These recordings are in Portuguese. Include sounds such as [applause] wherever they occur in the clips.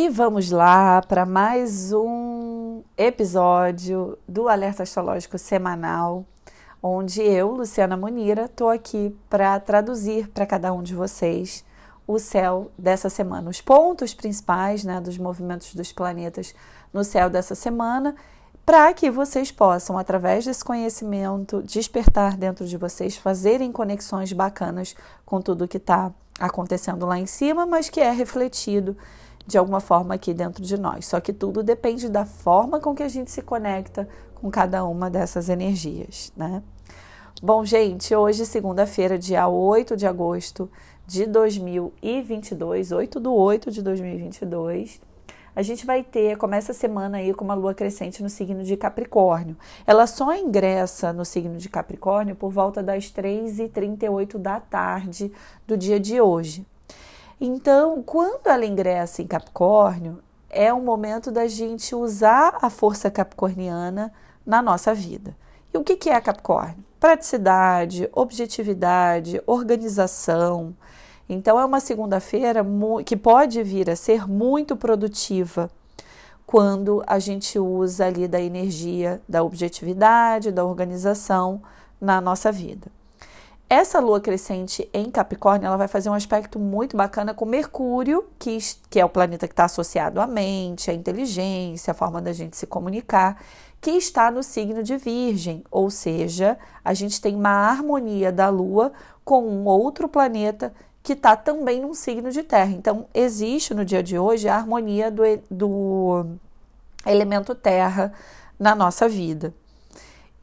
E vamos lá para mais um episódio do Alerta Astrológico Semanal, onde eu, Luciana Munira, estou aqui para traduzir para cada um de vocês o céu dessa semana, os pontos principais né, dos movimentos dos planetas no céu dessa semana, para que vocês possam, através desse conhecimento, despertar dentro de vocês, fazerem conexões bacanas com tudo que está acontecendo lá em cima, mas que é refletido de alguma forma aqui dentro de nós. Só que tudo depende da forma com que a gente se conecta com cada uma dessas energias, né? Bom, gente, hoje, segunda-feira, dia 8 de agosto de 2022, 8 do 8 de 2022, a gente vai ter, começa a semana aí com uma lua crescente no signo de Capricórnio. Ela só ingressa no signo de Capricórnio por volta das 3h38 da tarde do dia de hoje. Então, quando ela ingressa em Capricórnio, é o momento da gente usar a força capricorniana na nossa vida. E o que é Capricórnio? Praticidade, objetividade, organização. Então, é uma segunda-feira que pode vir a ser muito produtiva quando a gente usa ali da energia da objetividade, da organização na nossa vida. Essa lua crescente em Capricórnio, ela vai fazer um aspecto muito bacana com Mercúrio, que, que é o planeta que está associado à mente, à inteligência, à forma da gente se comunicar, que está no signo de Virgem, ou seja, a gente tem uma harmonia da Lua com um outro planeta que está também num signo de Terra. Então, existe no dia de hoje a harmonia do, do elemento Terra na nossa vida.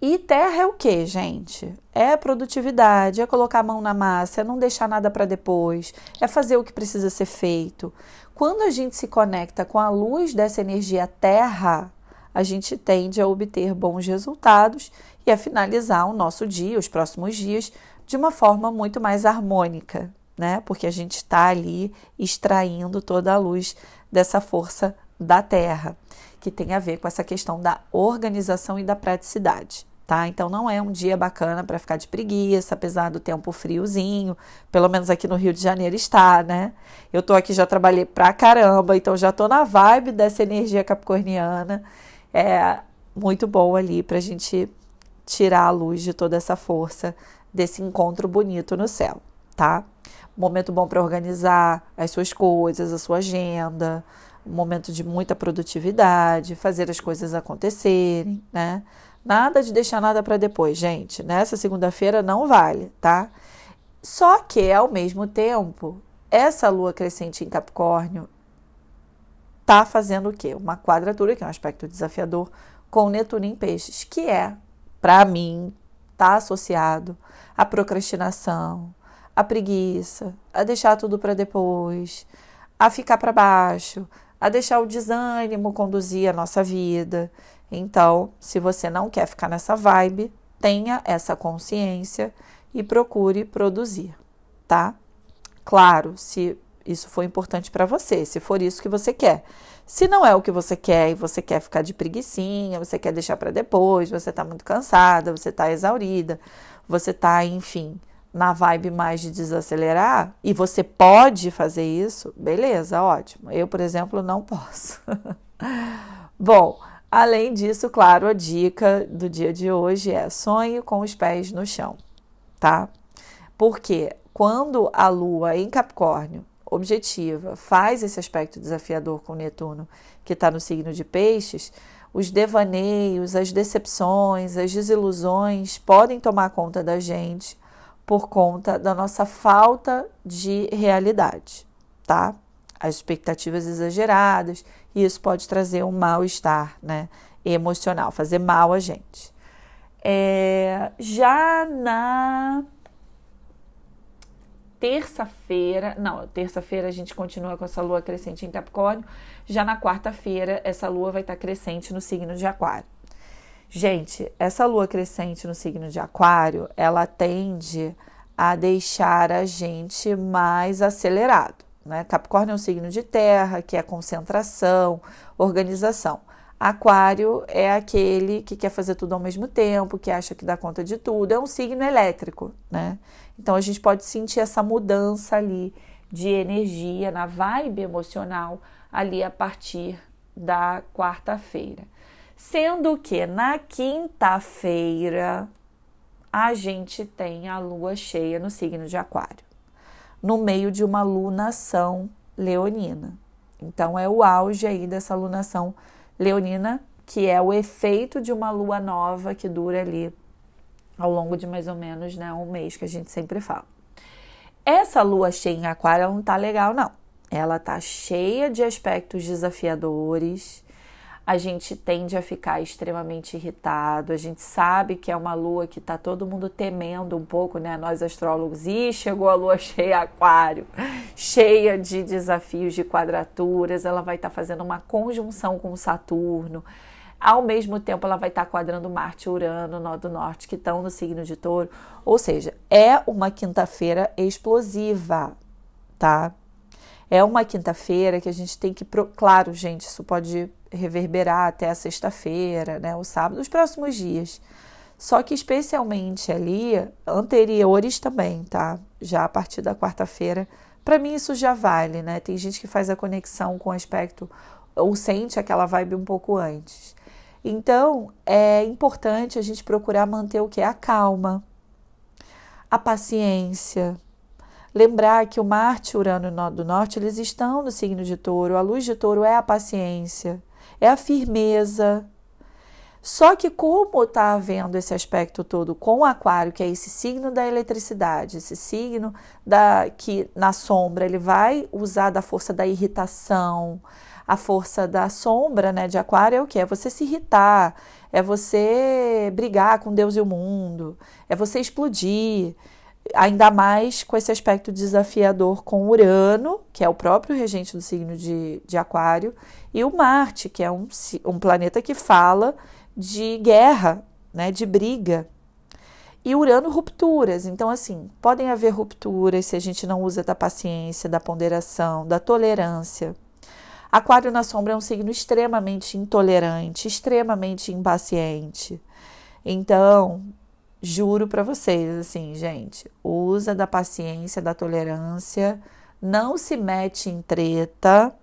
E terra é o que, gente? É produtividade, é colocar a mão na massa, é não deixar nada para depois, é fazer o que precisa ser feito. Quando a gente se conecta com a luz dessa energia terra, a gente tende a obter bons resultados e a finalizar o nosso dia, os próximos dias, de uma forma muito mais harmônica, né? Porque a gente está ali extraindo toda a luz dessa força da terra que tem a ver com essa questão da organização e da praticidade. Tá? Então não é um dia bacana para ficar de preguiça, apesar do tempo friozinho, pelo menos aqui no Rio de Janeiro está, né? Eu tô aqui já trabalhei pra caramba, então já tô na vibe dessa energia capricorniana. É muito bom ali pra gente tirar a luz de toda essa força desse encontro bonito no céu, tá? Momento bom para organizar as suas coisas, a sua agenda, um momento de muita produtividade, fazer as coisas acontecerem, né? Nada de deixar nada para depois, gente. Nessa segunda-feira não vale, tá? Só que, ao mesmo tempo, essa lua crescente em Capricórnio tá fazendo o quê? Uma quadratura, que é um aspecto desafiador, com Netuno em Peixes, que é, para mim, tá associado à procrastinação, à preguiça, a deixar tudo para depois, a ficar para baixo, a deixar o desânimo conduzir a nossa vida. Então, se você não quer ficar nessa vibe, tenha essa consciência e procure produzir, tá? Claro, se isso for importante para você, se for isso que você quer. Se não é o que você quer e você quer ficar de preguiçinha, você quer deixar para depois, você está muito cansada, você está exaurida, você está, enfim, na vibe mais de desacelerar e você pode fazer isso, beleza, ótimo. Eu, por exemplo, não posso. [laughs] Bom, além disso, claro, a dica do dia de hoje é sonhe com os pés no chão, tá? Porque quando a lua em Capricórnio objetiva faz esse aspecto desafiador com Netuno, que está no signo de Peixes, os devaneios, as decepções, as desilusões podem tomar conta da gente por conta da nossa falta de realidade, tá? As expectativas exageradas, e isso pode trazer um mal-estar, né? Emocional, fazer mal a gente. É, já na terça-feira, não, terça-feira a gente continua com essa lua crescente em Capricórnio, já na quarta-feira essa lua vai estar crescente no signo de Aquário. Gente, essa lua crescente no signo de Aquário, ela tende a deixar a gente mais acelerado. Né? Capricórnio é um signo de terra, que é concentração, organização. Aquário é aquele que quer fazer tudo ao mesmo tempo, que acha que dá conta de tudo. É um signo elétrico, né? Então a gente pode sentir essa mudança ali de energia, na vibe emocional ali a partir da quarta-feira. Sendo que na quinta-feira a gente tem a lua cheia no signo de Aquário, no meio de uma lunação leonina. Então é o auge aí dessa lunação leonina, que é o efeito de uma lua nova que dura ali ao longo de mais ou menos né, um mês, que a gente sempre fala. Essa lua cheia em Aquário ela não tá legal, não. Ela tá cheia de aspectos desafiadores, a gente tende a ficar extremamente irritado. A gente sabe que é uma lua que está todo mundo temendo um pouco, né? Nós astrólogos, e chegou a lua [laughs] cheia aquário, cheia de desafios, de quadraturas. Ela vai estar tá fazendo uma conjunção com Saturno. Ao mesmo tempo, ela vai estar tá quadrando Marte e Urano, nó do norte, que estão no signo de touro. Ou seja, é uma quinta-feira explosiva, tá? É uma quinta-feira que a gente tem que. Pro... Claro, gente, isso pode reverberar até a sexta-feira, né, o sábado, os próximos dias. Só que especialmente ali, anteriores também, tá? Já a partir da quarta-feira, para mim isso já vale, né? Tem gente que faz a conexão com o aspecto ou sente aquela vibe um pouco antes. Então, é importante a gente procurar manter o que? A calma, a paciência. Lembrar que o Marte, Urano e do Norte, eles estão no signo de touro. A luz de touro é a paciência é a firmeza. Só que, como está havendo esse aspecto todo com o Aquário, que é esse signo da eletricidade, esse signo da que na sombra ele vai usar da força da irritação, a força da sombra, né, de Aquário é o que? É você se irritar, é você brigar com Deus e o mundo, é você explodir ainda mais com esse aspecto desafiador com Urano, que é o próprio regente do signo de, de Aquário, e o Marte, que é um, um planeta que fala de guerra, né, de briga. E Urano, rupturas. Então, assim, podem haver rupturas se a gente não usa da paciência, da ponderação, da tolerância. Aquário na sombra é um signo extremamente intolerante, extremamente impaciente. Então, Juro para vocês, assim, gente, usa da paciência, da tolerância, não se mete em treta,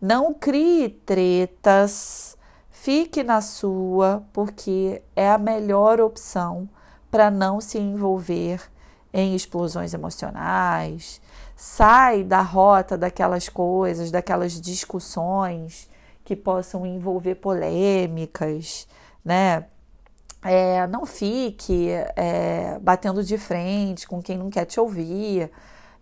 não crie tretas, fique na sua, porque é a melhor opção para não se envolver em explosões emocionais. Sai da rota daquelas coisas, daquelas discussões que possam envolver polêmicas, né? É, não fique é, batendo de frente com quem não quer te ouvir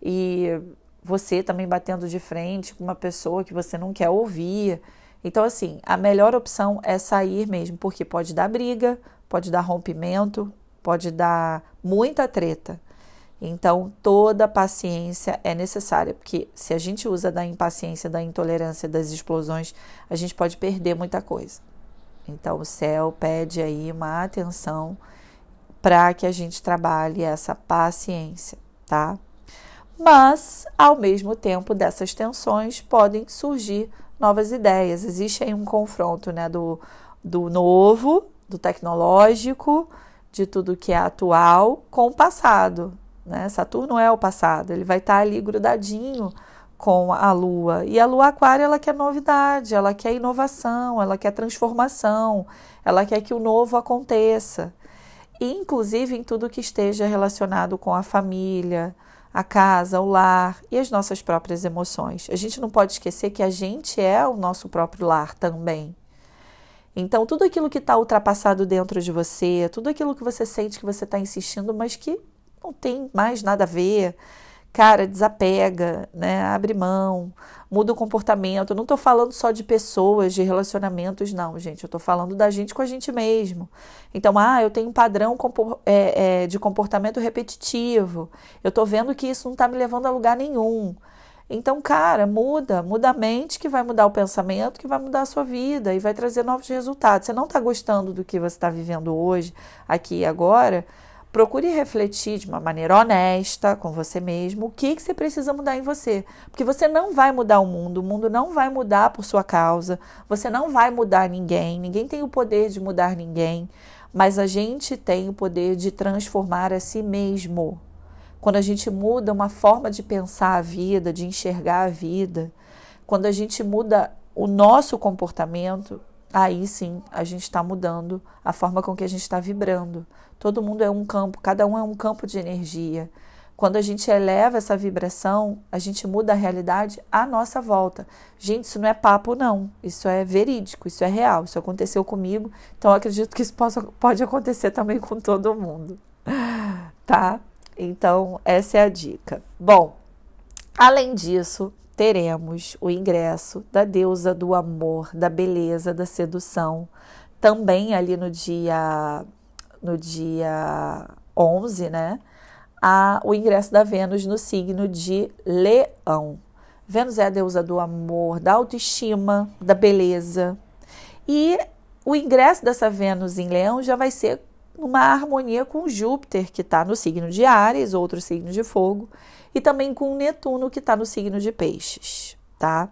e você também batendo de frente com uma pessoa que você não quer ouvir. Então, assim, a melhor opção é sair mesmo, porque pode dar briga, pode dar rompimento, pode dar muita treta. Então, toda paciência é necessária, porque se a gente usa da impaciência, da intolerância, das explosões, a gente pode perder muita coisa. Então, o céu pede aí uma atenção para que a gente trabalhe essa paciência, tá? Mas, ao mesmo tempo dessas tensões, podem surgir novas ideias. Existe aí um confronto né, do, do novo, do tecnológico, de tudo que é atual com o passado. Né? Saturno é o passado, ele vai estar ali grudadinho com a lua. E a lua aquária, ela quer novidade, ela quer inovação, ela quer transformação, ela quer que o novo aconteça. inclusive em tudo que esteja relacionado com a família, a casa, o lar e as nossas próprias emoções. A gente não pode esquecer que a gente é o nosso próprio lar também. Então, tudo aquilo que está ultrapassado dentro de você, tudo aquilo que você sente que você está insistindo, mas que não tem mais nada a ver, cara, desapega, né? Abre mão, muda o comportamento. Eu não estou falando só de pessoas, de relacionamentos, não, gente. Eu estou falando da gente com a gente mesmo. Então, ah, eu tenho um padrão é, é, de comportamento repetitivo. Eu estou vendo que isso não está me levando a lugar nenhum. Então, cara, muda, muda a mente que vai mudar o pensamento, que vai mudar a sua vida e vai trazer novos resultados. Você não está gostando do que você está vivendo hoje, aqui e agora? Procure refletir de uma maneira honesta com você mesmo o que, que você precisa mudar em você. Porque você não vai mudar o mundo, o mundo não vai mudar por sua causa, você não vai mudar ninguém, ninguém tem o poder de mudar ninguém, mas a gente tem o poder de transformar a si mesmo. quando a gente muda uma forma de pensar a vida, de enxergar a vida, quando a gente muda o nosso comportamento, aí sim a gente está mudando a forma com que a gente está vibrando. Todo mundo é um campo, cada um é um campo de energia. Quando a gente eleva essa vibração, a gente muda a realidade à nossa volta. Gente, isso não é papo, não. Isso é verídico, isso é real. Isso aconteceu comigo, então acredito que isso possa, pode acontecer também com todo mundo. Tá? Então, essa é a dica. Bom, além disso, teremos o ingresso da deusa do amor, da beleza, da sedução, também ali no dia no dia 11, né? A, o ingresso da Vênus no signo de Leão. Vênus é a deusa do amor, da autoestima, da beleza. E o ingresso dessa Vênus em Leão já vai ser numa harmonia com Júpiter, que está no signo de Ares, outro signo de fogo, e também com Netuno, que está no signo de Peixes, tá?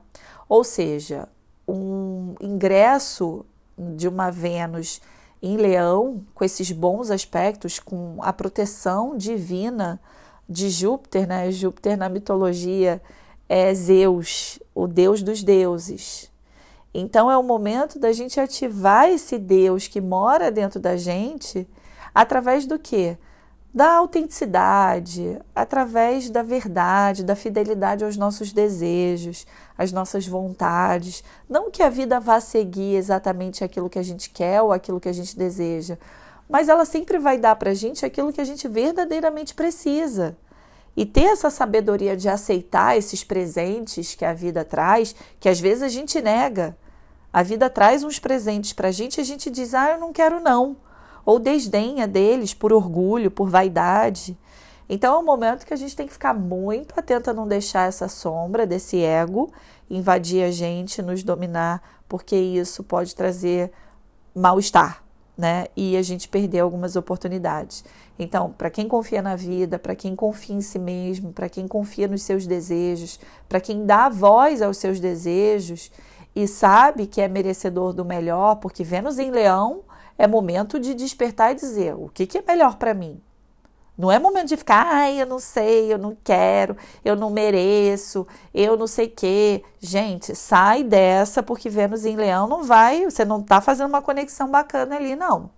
Ou seja, um ingresso de uma Vênus em Leão, com esses bons aspectos, com a proteção divina de Júpiter, né? Júpiter na mitologia é Zeus, o deus dos deuses. Então é o momento da gente ativar esse Deus que mora dentro da gente através do quê? Da autenticidade, através da verdade, da fidelidade aos nossos desejos, às nossas vontades. Não que a vida vá seguir exatamente aquilo que a gente quer ou aquilo que a gente deseja, mas ela sempre vai dar para a gente aquilo que a gente verdadeiramente precisa. E ter essa sabedoria de aceitar esses presentes que a vida traz, que às vezes a gente nega. A vida traz uns presentes para a gente e a gente diz, ah, eu não quero não. Ou desdenha deles por orgulho, por vaidade. Então é um momento que a gente tem que ficar muito atento a não deixar essa sombra desse ego invadir a gente, nos dominar, porque isso pode trazer mal-estar, né? E a gente perder algumas oportunidades. Então, para quem confia na vida, para quem confia em si mesmo, para quem confia nos seus desejos, para quem dá voz aos seus desejos e sabe que é merecedor do melhor, porque Vênus em Leão é momento de despertar e dizer o que, que é melhor para mim. Não é momento de ficar, ai, eu não sei, eu não quero, eu não mereço, eu não sei o quê. Gente, sai dessa, porque Vênus em Leão não vai, você não está fazendo uma conexão bacana ali, não.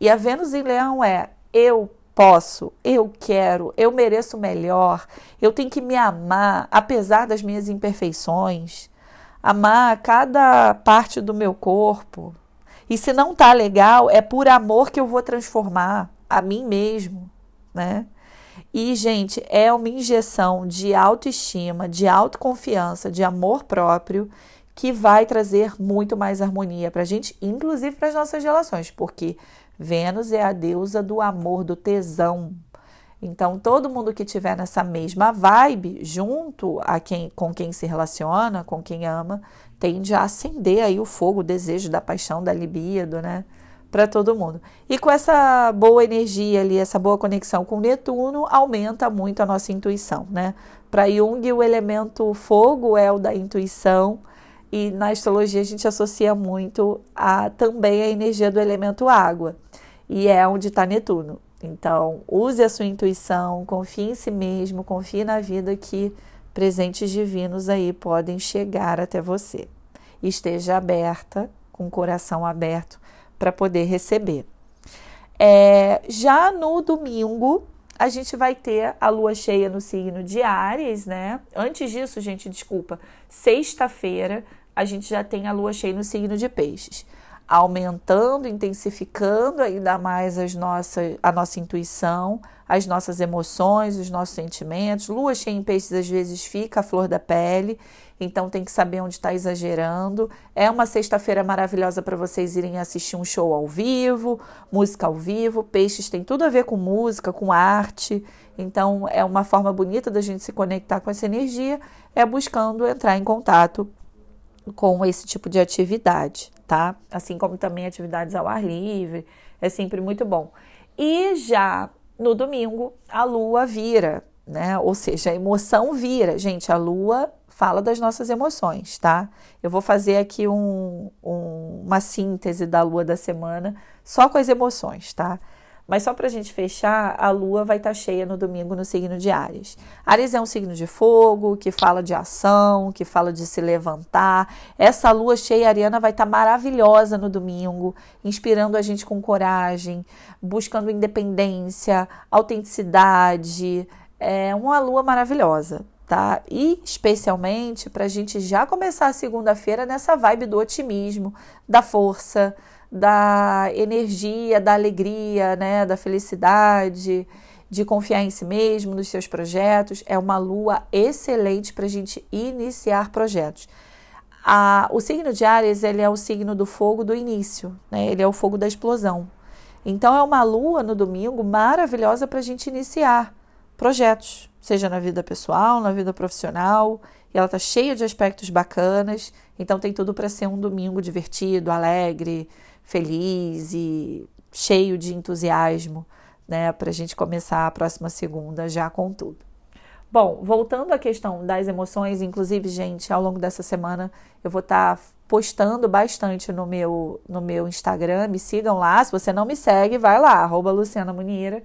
E a Vênus em Leão é eu posso, eu quero, eu mereço melhor, eu tenho que me amar, apesar das minhas imperfeições, amar cada parte do meu corpo. E se não tá legal, é por amor que eu vou transformar a mim mesmo né? E, gente, é uma injeção de autoestima, de autoconfiança, de amor próprio que vai trazer muito mais harmonia para a gente, inclusive para as nossas relações, porque Vênus é a deusa do amor, do tesão. Então, todo mundo que tiver nessa mesma vibe, junto a quem, com quem se relaciona, com quem ama, tende a acender aí o fogo, o desejo da paixão, da libido, né? para todo mundo. E com essa boa energia ali, essa boa conexão com Netuno, aumenta muito a nossa intuição, né? Para Jung, o elemento fogo é o da intuição, e na astrologia a gente associa muito a também a energia do elemento água, e é onde está Netuno. Então, use a sua intuição, confie em si mesmo, confie na vida que presentes divinos aí podem chegar até você. Esteja aberta, com o coração aberto para poder receber. É, já no domingo, a gente vai ter a lua cheia no signo de Ares, né? Antes disso, gente, desculpa, sexta-feira a gente já tem a lua cheia no signo de Peixes, aumentando, intensificando ainda mais as nossas, a nossa intuição, as nossas emoções, os nossos sentimentos. Lua cheia em Peixes às vezes fica a flor da pele então tem que saber onde está exagerando. É uma sexta-feira maravilhosa para vocês irem assistir um show ao vivo, música ao vivo. Peixes tem tudo a ver com música, com arte. Então é uma forma bonita da gente se conectar com essa energia, é buscando entrar em contato com esse tipo de atividade, tá? Assim como também atividades ao ar livre, é sempre muito bom. E já no domingo, a lua vira, né? Ou seja, a emoção vira. Gente, a lua fala das nossas emoções, tá? Eu vou fazer aqui um, um, uma síntese da lua da semana só com as emoções, tá? Mas só para a gente fechar, a lua vai estar tá cheia no domingo no signo de Ares. Ares é um signo de fogo, que fala de ação, que fala de se levantar. Essa lua cheia ariana vai estar tá maravilhosa no domingo, inspirando a gente com coragem, buscando independência, autenticidade. É uma lua maravilhosa, tá? E especialmente para a gente já começar a segunda-feira nessa vibe do otimismo, da força da energia, da alegria, né, da felicidade, de confiar em si mesmo, nos seus projetos. É uma lua excelente para a gente iniciar projetos. A, o signo de Ares ele é o signo do fogo do início, né? ele é o fogo da explosão. Então é uma lua no domingo maravilhosa para a gente iniciar projetos, seja na vida pessoal, na vida profissional. E ela está cheia de aspectos bacanas, então tem tudo para ser um domingo divertido, alegre, feliz e cheio de entusiasmo, né, para a gente começar a próxima segunda já com tudo. Bom, voltando à questão das emoções, inclusive, gente, ao longo dessa semana eu vou estar tá postando bastante no meu, no meu Instagram, me sigam lá. Se você não me segue, vai lá, arroba Luciana Munira.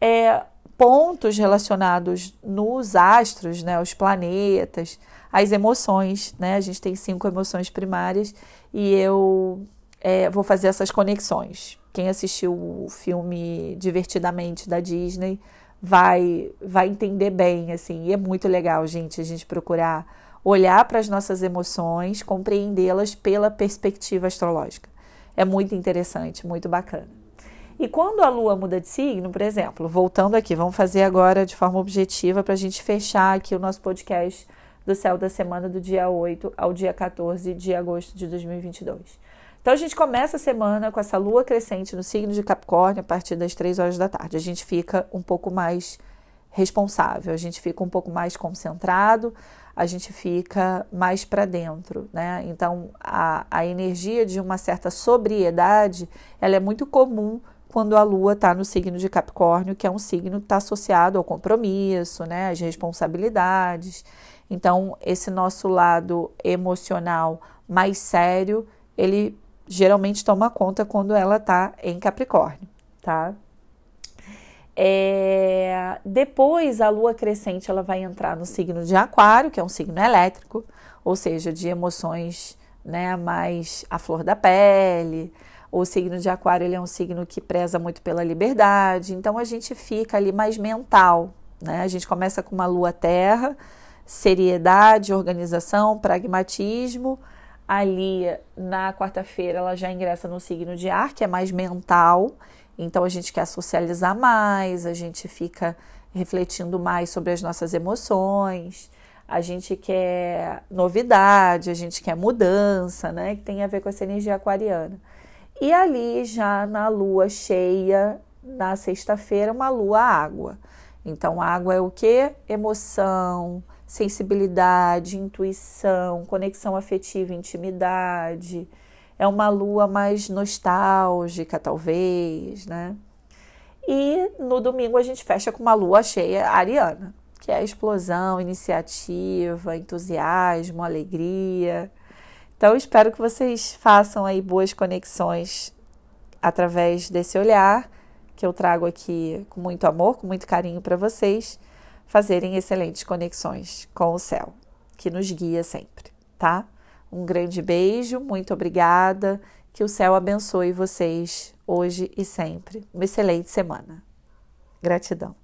É, pontos relacionados nos astros, né, os planetas, as emoções, né? A gente tem cinco emoções primárias e eu é, vou fazer essas conexões. Quem assistiu o filme Divertidamente da Disney vai vai entender bem, assim, e é muito legal, gente, a gente procurar olhar para as nossas emoções, compreendê-las pela perspectiva astrológica. É muito interessante, muito bacana. E quando a lua muda de signo, por exemplo, voltando aqui, vamos fazer agora de forma objetiva para a gente fechar aqui o nosso podcast do céu da semana do dia 8 ao dia 14 de agosto de 2022. Então a gente começa a semana com essa lua crescente no signo de Capricórnio a partir das 3 horas da tarde. A gente fica um pouco mais responsável, a gente fica um pouco mais concentrado, a gente fica mais para dentro, né? Então a, a energia de uma certa sobriedade, ela é muito comum quando a lua está no signo de Capricórnio, que é um signo que está associado ao compromisso, né? Às responsabilidades. Então esse nosso lado emocional mais sério, ele geralmente toma conta quando ela está em Capricórnio, tá? É, depois a lua crescente ela vai entrar no signo de Aquário, que é um signo elétrico, ou seja, de emoções né, mais à flor da pele. O signo de Aquário ele é um signo que preza muito pela liberdade, então a gente fica ali mais mental. Né? A gente começa com uma lua terra, seriedade, organização, pragmatismo ali na quarta-feira ela já ingressa no signo de ar, que é mais mental. Então a gente quer socializar mais, a gente fica refletindo mais sobre as nossas emoções, a gente quer novidade, a gente quer mudança, né? Que tem a ver com essa energia aquariana. E ali já na lua cheia, na sexta-feira, uma lua água. Então, água é o que? Emoção, sensibilidade, intuição, conexão afetiva, intimidade. É uma lua mais nostálgica, talvez, né? E no domingo a gente fecha com uma lua cheia ariana, que é explosão, iniciativa, entusiasmo, alegria. Então, espero que vocês façam aí boas conexões através desse olhar que eu trago aqui com muito amor, com muito carinho para vocês fazerem excelentes conexões com o céu, que nos guia sempre, tá? Um grande beijo, muito obrigada. Que o céu abençoe vocês hoje e sempre. Uma excelente semana. Gratidão.